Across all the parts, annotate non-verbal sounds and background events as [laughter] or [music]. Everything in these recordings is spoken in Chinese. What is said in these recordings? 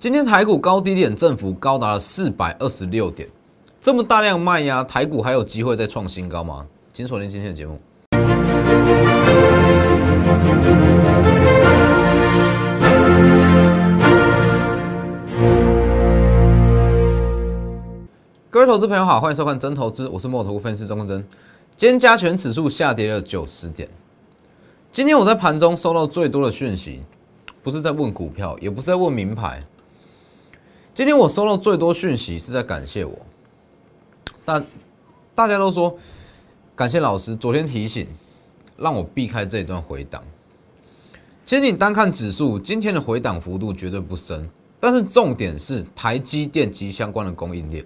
今天台股高低点振幅高达了四百二十六点，这么大量卖压，台股还有机会再创新高吗？请锁定今天的节目。各位投资朋友好，欢迎收看真投资，我是墨投分析师钟真。今天加权指数下跌了九十点。今天我在盘中收到最多的讯息，不是在问股票，也不是在问名牌。今天我收到最多讯息是在感谢我，但大家都说感谢老师昨天提醒，让我避开这一段回档。其实你单看指数，今天的回档幅度绝对不深，但是重点是台积电及相关的供应链。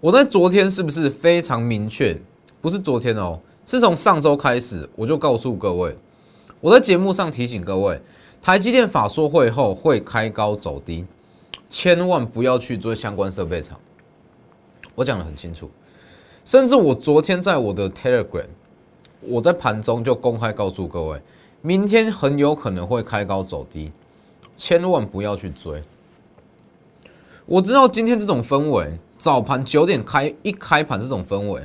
我在昨天是不是非常明确？不是昨天哦，是从上周开始，我就告诉各位，我在节目上提醒各位，台积电法说会后会开高走低，千万不要去做相关设备厂。我讲的很清楚，甚至我昨天在我的 Telegram，我在盘中就公开告诉各位，明天很有可能会开高走低，千万不要去追。我知道今天这种氛围。早盘九点开一开盘这种氛围，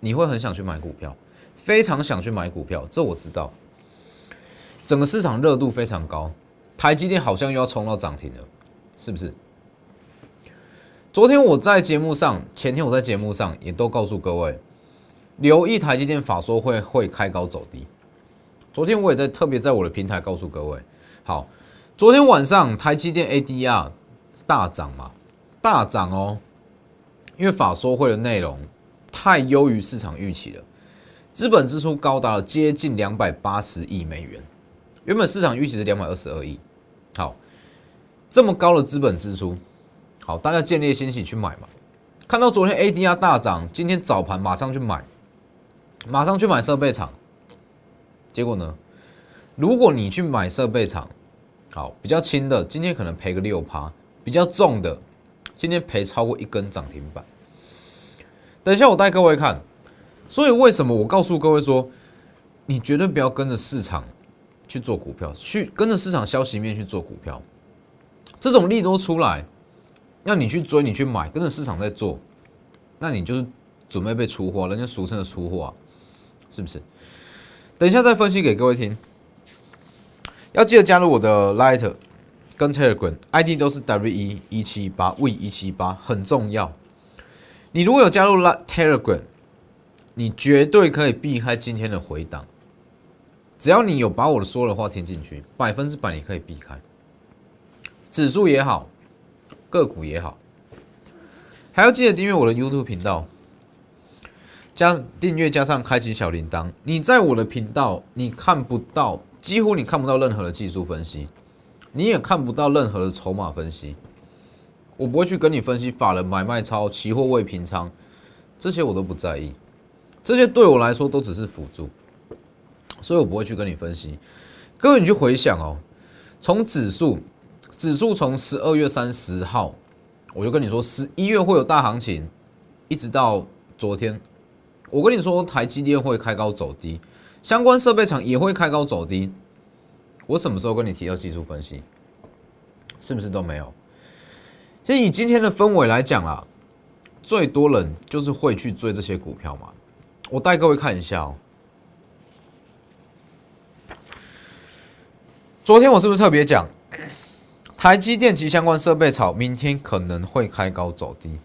你会很想去买股票，非常想去买股票，这我知道。整个市场热度非常高，台积电好像又要冲到涨停了，是不是？昨天我在节目上，前天我在节目上也都告诉各位，留意台积电法说会会开高走低。昨天我也在特别在我的平台告诉各位，好，昨天晚上台积电 ADR 大涨嘛，大涨哦。因为法说会的内容太优于市场预期了，资本支出高达了接近两百八十亿美元，原本市场预期是两百二十二亿。好，这么高的资本支出，好，大家建立信心去买嘛。看到昨天 ADR 大涨，今天早盘马上去买，马上去买设备厂。结果呢？如果你去买设备厂，好，比较轻的，今天可能赔个六趴；比较重的。今天赔超过一根涨停板，等一下我带各位看。所以为什么我告诉各位说，你绝对不要跟着市场去做股票，去跟着市场消息面去做股票。这种利多出来，要你去追，你去买，跟着市场在做，那你就是准备被出货，人家俗称的出货，啊是不是？等一下再分析给各位听。要记得加入我的 Light。跟 Telegram ID 都是 W 一一七八 V 一七八，很重要。你如果有加入 Telegram，你绝对可以避开今天的回档。只要你有把我的说的话听进去，百分之百你可以避开。指数也好，个股也好，还要记得订阅我的 YouTube 频道，加订阅加上开启小铃铛。你在我的频道，你看不到，几乎你看不到任何的技术分析。你也看不到任何的筹码分析，我不会去跟你分析法人买卖超、期货未平仓，这些我都不在意，这些对我来说都只是辅助，所以我不会去跟你分析。各位，你去回想哦，从指数，指数从十二月三十号，我就跟你说十一月会有大行情，一直到昨天，我跟你说台积电会开高走低，相关设备厂也会开高走低。我什么时候跟你提到技术分析？是不是都没有？其实以今天的氛围来讲啊，最多人就是会去追这些股票嘛。我带各位看一下哦。昨天我是不是特别讲，台积电及相关设备炒，明天可能会开高走低。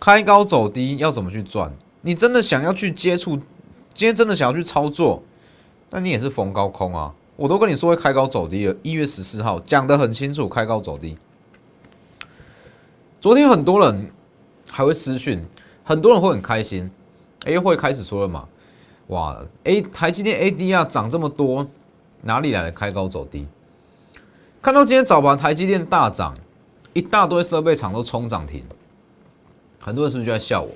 开高走低要怎么去赚？你真的想要去接触，今天真的想要去操作，那你也是逢高空啊。我都跟你说会开高走低了，一月十四号讲得很清楚，开高走低。昨天很多人还会私讯，很多人会很开心，哎，会开始说了嘛？哇，A 台积电 ADR 涨这么多，哪里来的开高走低？看到今天早盘台积电大涨，一大堆设备厂都冲涨停，很多人是不是就在笑我？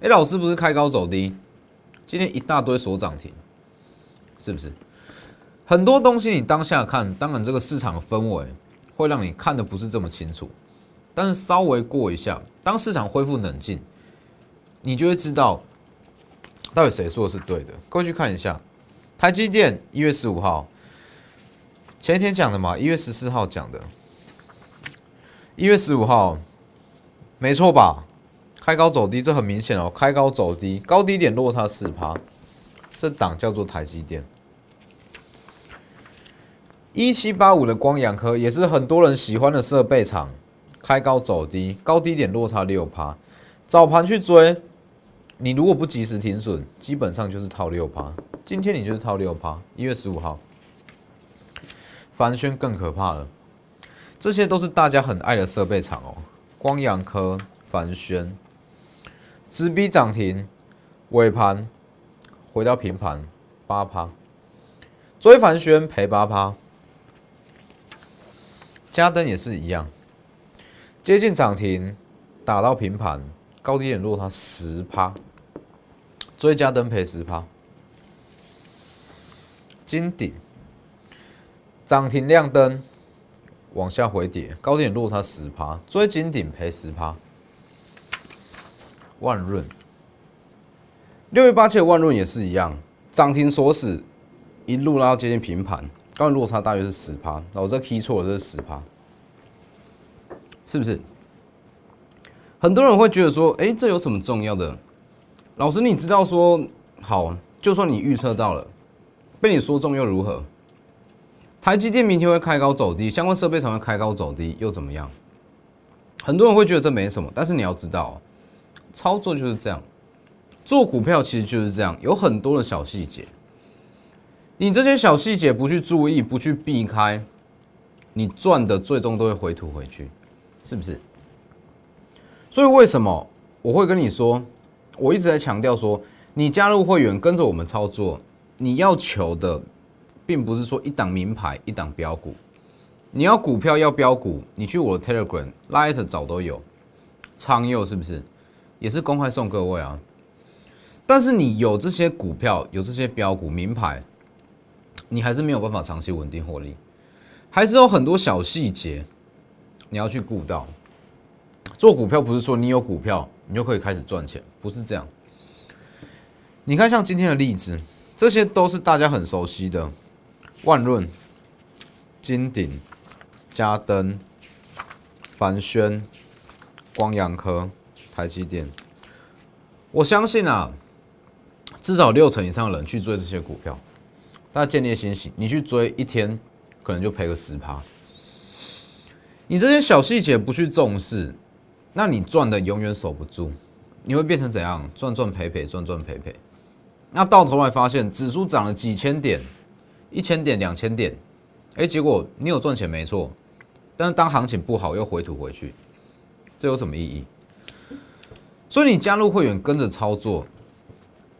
哎，老师不是开高走低，今天一大堆锁涨停，是不是？很多东西你当下看，当然这个市场的氛围会让你看的不是这么清楚，但是稍微过一下，当市场恢复冷静，你就会知道到底谁说的是对的。过去看一下，台积电一月十五号前一天讲的嘛，一月十四号讲的，一月十五号，没错吧？开高走低，这很明显哦。开高走低，高低点落差四趴，这档叫做台积电。一七八五的光阳科也是很多人喜欢的设备厂，开高走低，高低点落差六趴，早盘去追，你如果不及时停损，基本上就是套六趴。今天你就是套六趴。一月十五号，凡轩更可怕了，这些都是大家很爱的设备厂哦，光阳科、凡轩。直逼涨停，尾盘回到平盘，八趴。追凡轩赔八趴，嘉登也是一样，接近涨停，打到平盘，高低点落差十趴，追嘉登赔十趴。金鼎涨停亮灯，往下回跌，高点落差十趴，追金顶赔十趴。万润，六月八七的万润也是一样，涨停锁死，一路拉到接近平盘，高点落差大约是十趴，那我这 key 错了，这是十趴，是不是？很多人会觉得说，哎，这有什么重要的？老师，你知道说，好，就算你预测到了，被你说中又如何？台积电明天会开高走低，相关设备厂会开高走低，又怎么样？很多人会觉得这没什么，但是你要知道。操作就是这样，做股票其实就是这样，有很多的小细节。你这些小细节不去注意，不去避开，你赚的最终都会回吐回去，是不是？所以为什么我会跟你说，我一直在强调说，你加入会员跟着我们操作，你要求的并不是说一档名牌一档标股，你要股票要标股，你去我的 Telegram、Light 找都有，昌佑是不是？也是公开送各位啊，但是你有这些股票，有这些标股名牌，你还是没有办法长期稳定获利，还是有很多小细节你要去顾到。做股票不是说你有股票你就可以开始赚钱，不是这样。你看像今天的例子，这些都是大家很熟悉的，万润、金鼎、嘉登、凡轩、光阳科。台积电，我相信啊，至少六成以上的人去追这些股票，大家建立信心。你去追一天，可能就赔个十趴。你这些小细节不去重视，那你赚的永远守不住，你会变成怎样？赚赚赔赔，赚赚赔赔。那到头来发现，指数涨了几千点、一千点、两千点，哎，结果你有赚钱没错，但是当行情不好又回吐回去，这有什么意义？所以你加入会员跟着操作，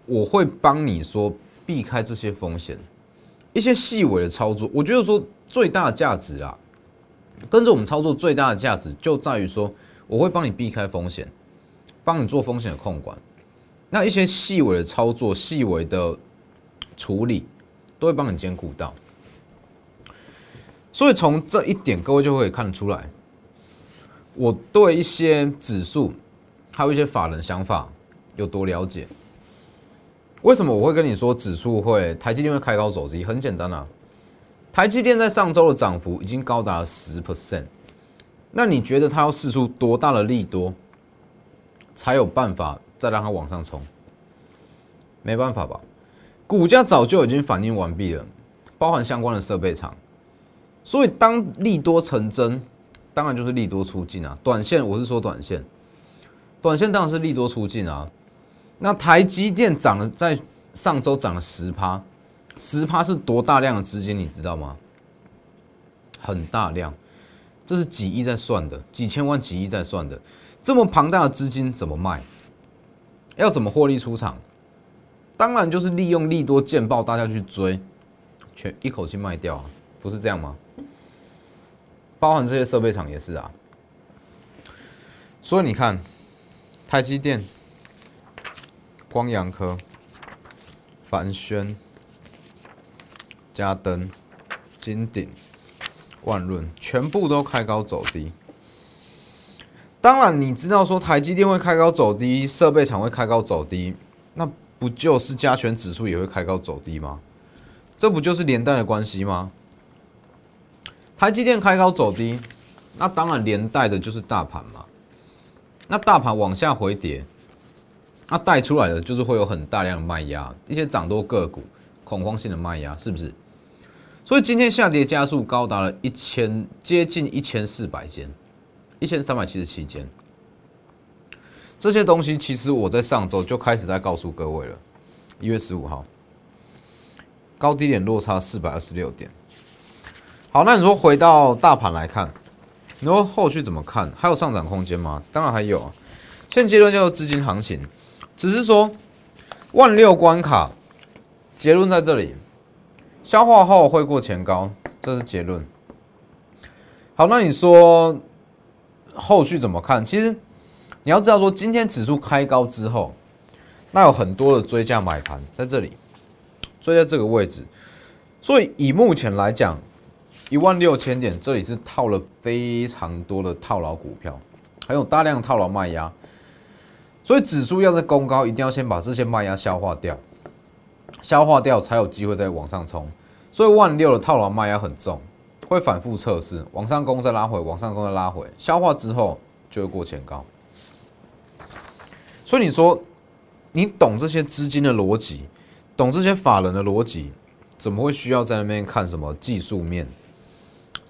我会帮你说避开这些风险，一些细微的操作，我觉得说最大的价值啊，跟着我们操作最大的价值就在于说，我会帮你避开风险，帮你做风险的控管，那一些细微的操作、细微的处理，都会帮你兼顾到。所以从这一点，各位就会看得出来，我对一些指数。还有一些法人想法有多了解？为什么我会跟你说指数会台积电会开高走低？很简单啊，台积电在上周的涨幅已经高达十 percent，那你觉得它要试出多大的利多，才有办法再让它往上冲？没办法吧？股价早就已经反应完毕了，包含相关的设备厂，所以当利多成真，当然就是利多出尽啊。短线我是说短线。短线当然是利多出尽啊，那台积电涨了，在上周涨了十趴，十趴是多大量的资金，你知道吗？很大量，这是几亿在算的，几千万、几亿在算的，这么庞大的资金怎么卖？要怎么获利出场？当然就是利用利多见报，大家去追，全一口气卖掉啊，不是这样吗？包含这些设备厂也是啊，所以你看。台积电、光阳科、凡轩、嘉登、金鼎、万润，全部都开高走低。当然，你知道说台积电会开高走低，设备厂会开高走低，那不就是加权指数也会开高走低吗？这不就是连带的关系吗？台积电开高走低，那当然连带的就是大盘嘛。那大盘往下回跌，那带出来的就是会有很大量的卖压，一些涨多个股恐慌性的卖压，是不是？所以今天下跌加速高达了一千，接近一千四百间，一千三百七十七间。这些东西其实我在上周就开始在告诉各位了。一月十五号，高低点落差四百二十六点。好，那你说回到大盘来看，你说后续怎么看？还有上涨空间吗？当然还有啊。现阶段叫做资金行情，只是说万六关卡结论在这里，消化后会过前高，这是结论。好，那你说后续怎么看？其实。你要知道，说今天指数开高之后，那有很多的追价买盘在这里，追在这个位置，所以以目前来讲，一万六千点这里是套了非常多的套牢股票，还有大量套牢卖压，所以指数要在攻高，一定要先把这些卖压消化掉，消化掉才有机会再往上冲。所以万六的套牢卖压很重，会反复测试，往上攻再拉回，往上攻再拉回，消化之后就会过前高。所以你说，你懂这些资金的逻辑，懂这些法人的逻辑，怎么会需要在那边看什么技术面、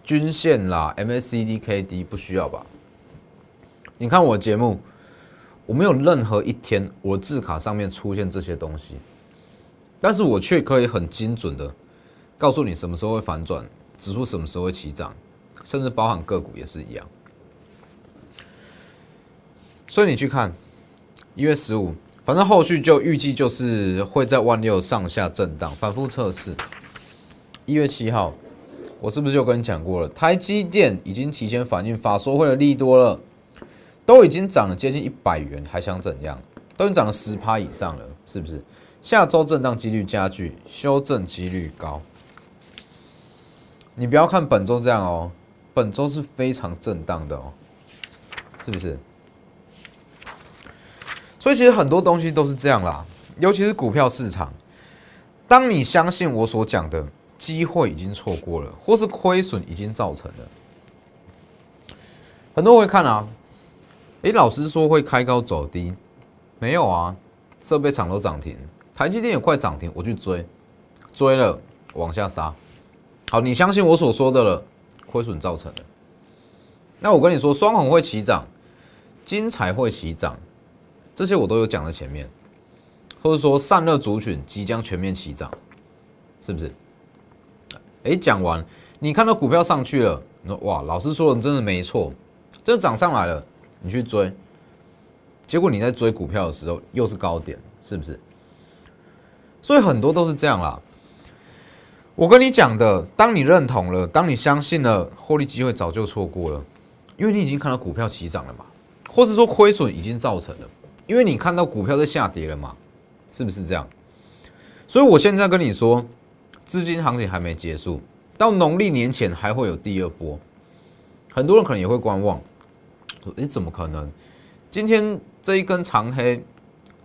均线啦、MACD、KD 不需要吧？你看我节目，我没有任何一天我字卡上面出现这些东西，但是我却可以很精准的告诉你什么时候会反转，指数什么时候会起涨，甚至包含个股也是一样。所以你去看。一月十五，反正后续就预计就是会在万六上下震荡，反复测试。一月七号，我是不是就跟你讲过了？台积电已经提前反映法说会的利多了，都已经涨了接近一百元，还想怎样？都已经涨了十趴以上了，是不是？下周震荡几率加剧，修正几率高。你不要看本周这样哦，本周是非常震荡的哦，是不是？所以其实很多东西都是这样啦，尤其是股票市场。当你相信我所讲的机会已经错过了，或是亏损已经造成了，很多人会看啊。诶，老师说会开高走低，没有啊？设备厂都涨停，台积电也快涨停，我去追，追了往下杀。好，你相信我所说的了，亏损造成的。那我跟你说，双红会起涨，金彩会起涨。这些我都有讲在前面，或者说散热族群即将全面起涨，是不是？哎，讲完，你看到股票上去了，你说哇，老师说的真的没错，真的涨上来了，你去追，结果你在追股票的时候又是高点，是不是？所以很多都是这样啦。我跟你讲的，当你认同了，当你相信了，获利机会早就错过了，因为你已经看到股票起涨了嘛，或是说亏损已经造成了。因为你看到股票在下跌了嘛，是不是这样？所以我现在跟你说，资金行情还没结束，到农历年前还会有第二波。很多人可能也会观望，说：“你怎么可能？今天这一根长黑，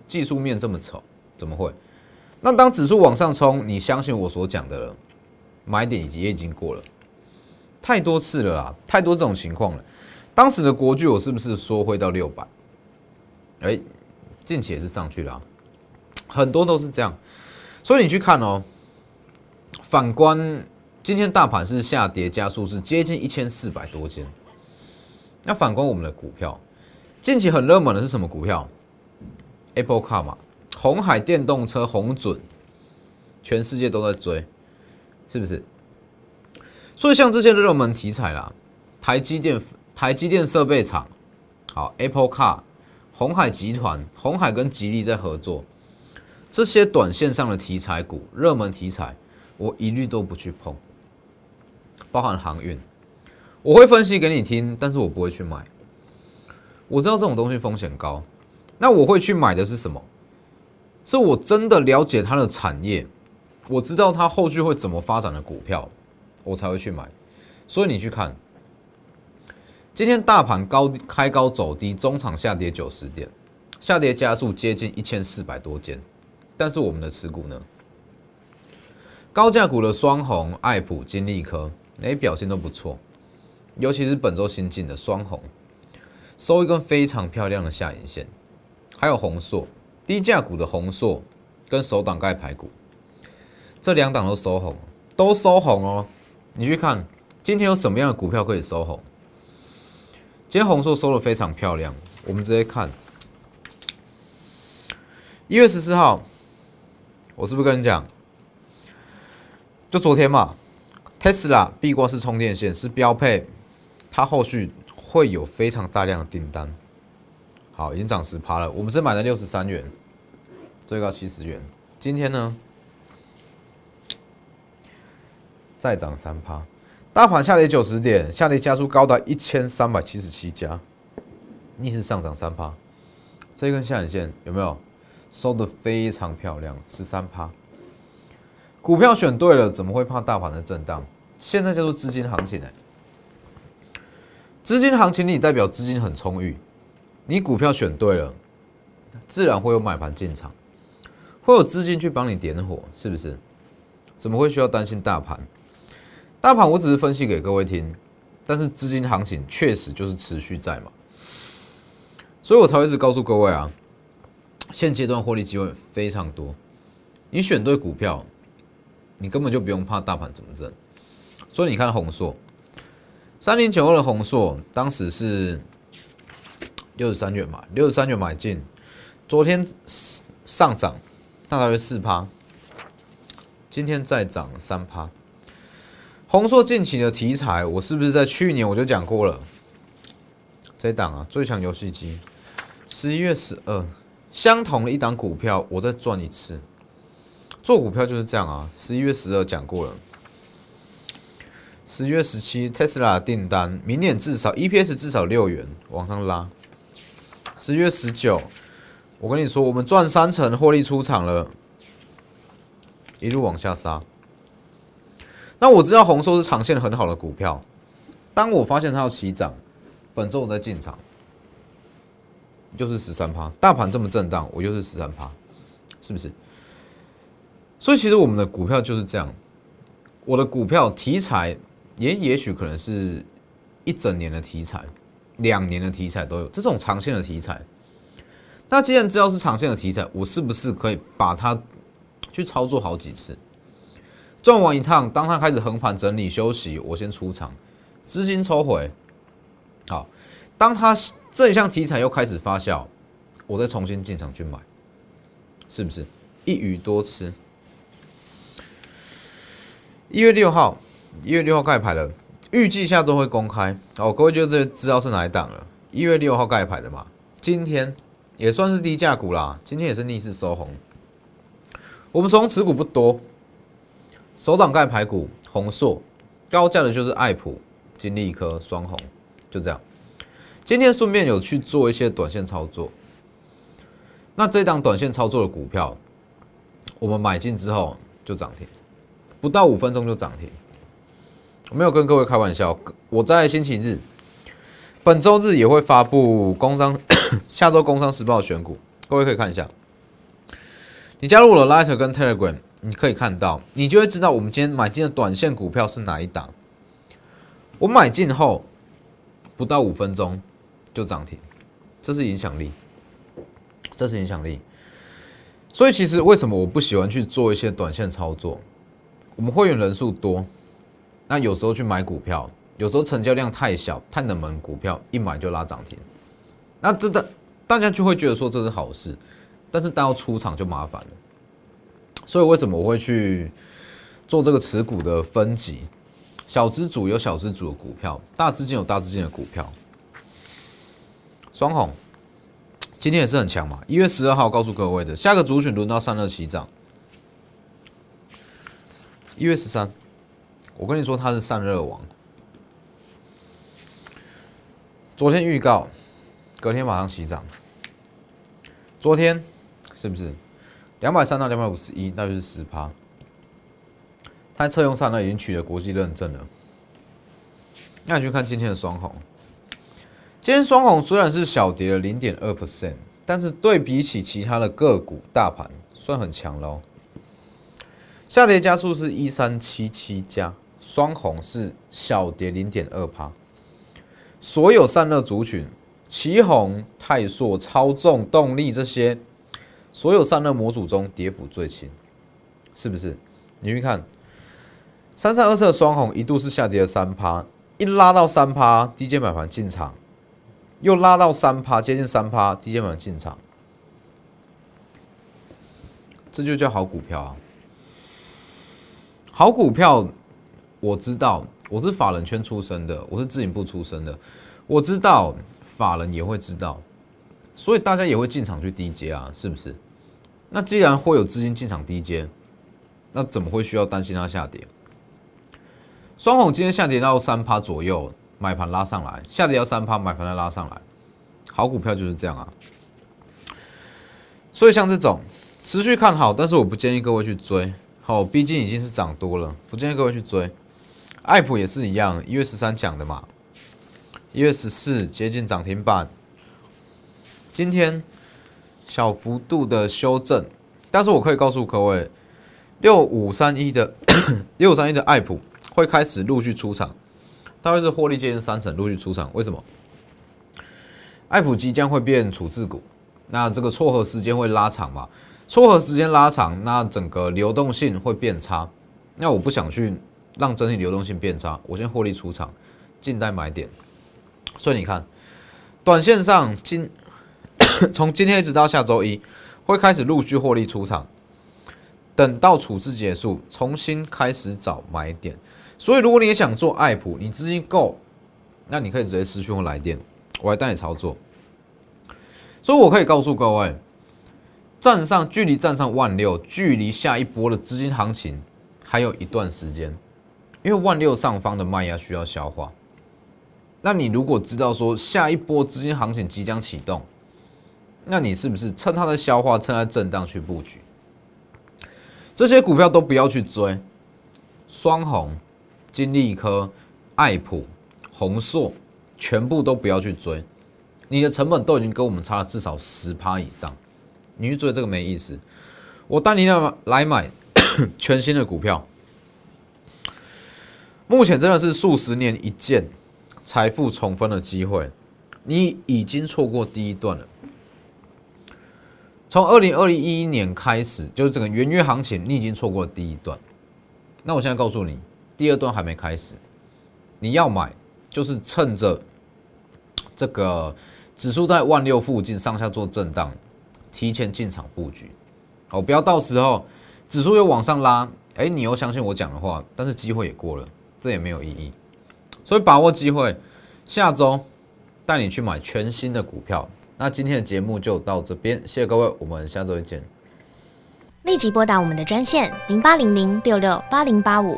技术面这么丑，怎么会？”那当指数往上冲，你相信我所讲的了，买点也已经过了，太多次了啊，太多这种情况了。当时的国巨，我是不是说会到六百？哎，近期也是上去了，很多都是这样，所以你去看哦。反观今天大盘是下跌加速，是接近一千四百多间。那反观我们的股票，近期很热门的是什么股票？Apple Car 嘛，红海电动车红准，全世界都在追，是不是？所以像这些热门题材啦，台积电、台积电设备厂，好，Apple Car。红海集团、红海跟吉利在合作，这些短线上的题材股、热门题材，我一律都不去碰。包含航运，我会分析给你听，但是我不会去买。我知道这种东西风险高，那我会去买的是什么？是我真的了解它的产业，我知道它后续会怎么发展的股票，我才会去买。所以你去看。今天大盘高开高走低，中场下跌九十点，下跌加速接近一千四百多件。但是我们的持股呢？高价股的双红、爱普、金利科，哎，表现都不错。尤其是本周新进的双红，收一根非常漂亮的下影线，还有红硕低价股的红硕跟首档盖排骨，这两档都收红，都收红哦。你去看今天有什么样的股票可以收红？今天红硕收的非常漂亮，我们直接看一月十四号，我是不是跟你讲？就昨天嘛，Tesla 壁挂式充电线是标配，它后续会有非常大量的订单。好，已经涨十趴了。我们是买了六十三元，最高七十元。今天呢，再涨三趴，大盘下跌九十点，下跌加速高达一千三百七十七家，逆势上涨三趴。这根下影线有没有收的非常漂亮？十三趴。股票选对了，怎么会怕大盘的震荡？现在叫做资金行情呢。资金行情里代表资金很充裕，你股票选对了，自然会有买盘进场，会有资金去帮你点火，是不是？怎么会需要担心大盘？大盘我只是分析给各位听，但是资金行情确实就是持续在嘛，所以我才会一直告诉各位啊，现阶段获利机会非常多，你选对股票。你根本就不用怕大盘怎么震，所以你看红硕，三零九二的红硕，当时是六十三元买，六十三元买进，昨天上涨大约四趴，今天再涨三趴。红硕近期的题材，我是不是在去年我就讲过了？这档啊，最强游戏机，十一月十二，相同的一档股票，我再赚一次。做股票就是这样啊！十一月十二讲过了，十月十七，Tesla 订单，明年至少 EPS 至少六元往上拉。十月十九，我跟你说，我们赚三成获利出场了，一路往下杀。那我知道红收是长线很好的股票，当我发现它要起涨，本周我再进场，就是十三趴。大盘这么震荡，我就是十三趴，是不是？所以其实我们的股票就是这样，我的股票题材也也许可能是一整年的题材，两年的题材都有这种长线的题材。那既然知道是长线的题材，我是不是可以把它去操作好几次？转完一趟，当它开始横盘整理休息，我先出场，资金抽回。好，当它这一项题材又开始发酵，我再重新进场去买，是不是一鱼多吃？一月六号，一月六号盖牌了，预计下周会公开。哦，各位就这知道是哪一档了？一月六号盖牌的嘛，今天也算是低价股啦，今天也是逆势收红。我们从持股不多，首档盖牌股红硕，高价的就是爱普、金利科、双红，就这样。今天顺便有去做一些短线操作。那这档短线操作的股票，我们买进之后就涨停。不到五分钟就涨停，我没有跟各位开玩笑。我在星期日、本周日也会发布工商 [coughs] 下周工商时报选股，各位可以看一下。你加入我的 Lighter 跟 Telegram，你可以看到，你就会知道我们今天买进的短线股票是哪一档。我买进后不到五分钟就涨停，这是影响力，这是影响力。所以其实为什么我不喜欢去做一些短线操作？我们会员人数多，那有时候去买股票，有时候成交量太小、太冷门股票，一买就拉涨停，那真的大家就会觉得说这是好事，但是到出场就麻烦了。所以为什么我会去做这个持股的分级？小资主有小资主的股票，大资金有大资金的股票。双红今天也是很强嘛，一月十二号告诉各位的，下个主选轮到三二七涨。一月十三，我跟你说他是散热王。昨天预告，隔天马上起涨。昨天是不是两百三到两百五十一，大约是十趴？它测用上呢已经取得国际认证了。那你去看今天的双红，今天双红虽然是小跌了零点二 percent，但是对比起其他的个股大盘，算很强喽。下跌加速是一三七七加，双红是小跌零点二趴，所有散热族群，旗宏、泰硕、超重、动力这些，所有散热模组中跌幅最轻，是不是？你去看三三二四的双红一度是下跌了三趴，一拉到三趴，低阶买盘进场，又拉到三趴，接近三趴，低阶买盘进场，这就叫好股票啊！好股票，我知道，我是法人圈出身的，我是自营部出身的，我知道法人也会知道，所以大家也会进场去低阶啊，是不是？那既然会有资金进场低阶，那怎么会需要担心它下跌？双红今天下跌到三趴左右，买盘拉上来，下跌到三趴，买盘再拉上来，好股票就是这样啊。所以像这种持续看好，但是我不建议各位去追。好，毕竟已经是涨多了，不建议各位去追。艾普也是一样，一月十三讲的嘛，一月十四接近涨停板，今天小幅度的修正，但是我可以告诉各位，六五三一的 [coughs] 六五三一的爱普会开始陆续出场，大概是获利接近三成陆续出场。为什么？爱普即将会变处置股，那这个撮合时间会拉长嘛？撮合时间拉长，那整个流动性会变差。那我不想去让整体流动性变差，我先获利出场，静待买点。所以你看，短线上今从今天一直到下周一，会开始陆续获利出场。等到处置结束，重新开始找买点。所以如果你也想做爱普，你资金够，那你可以直接私讯我来电，我来带你操作。所以我可以告诉各位。站上距离站上万六，距离下一波的资金行情还有一段时间，因为万六上方的卖压需要消化。那你如果知道说下一波资金行情即将启动，那你是不是趁它的消化，趁它震荡去布局？这些股票都不要去追，双红、金利科、爱普、宏硕，全部都不要去追，你的成本都已经跟我们差了至少十趴以上。你去追这个没意思，我带你来来买 [coughs] 全新的股票。目前真的是数十年一见财富重分的机会，你已经错过第一段了。从二零二一年开始，就是整个元月行情，你已经错过了第一段。那我现在告诉你，第二段还没开始，你要买就是趁着这个指数在万六附近上下做震荡。提前进场布局，哦，不要到时候指数又往上拉，哎，你又相信我讲的话，但是机会也过了，这也没有意义。所以把握机会，下周带你去买全新的股票。那今天的节目就到这边，谢谢各位，我们下周见。立即拨打我们的专线零八零零六六八零八五。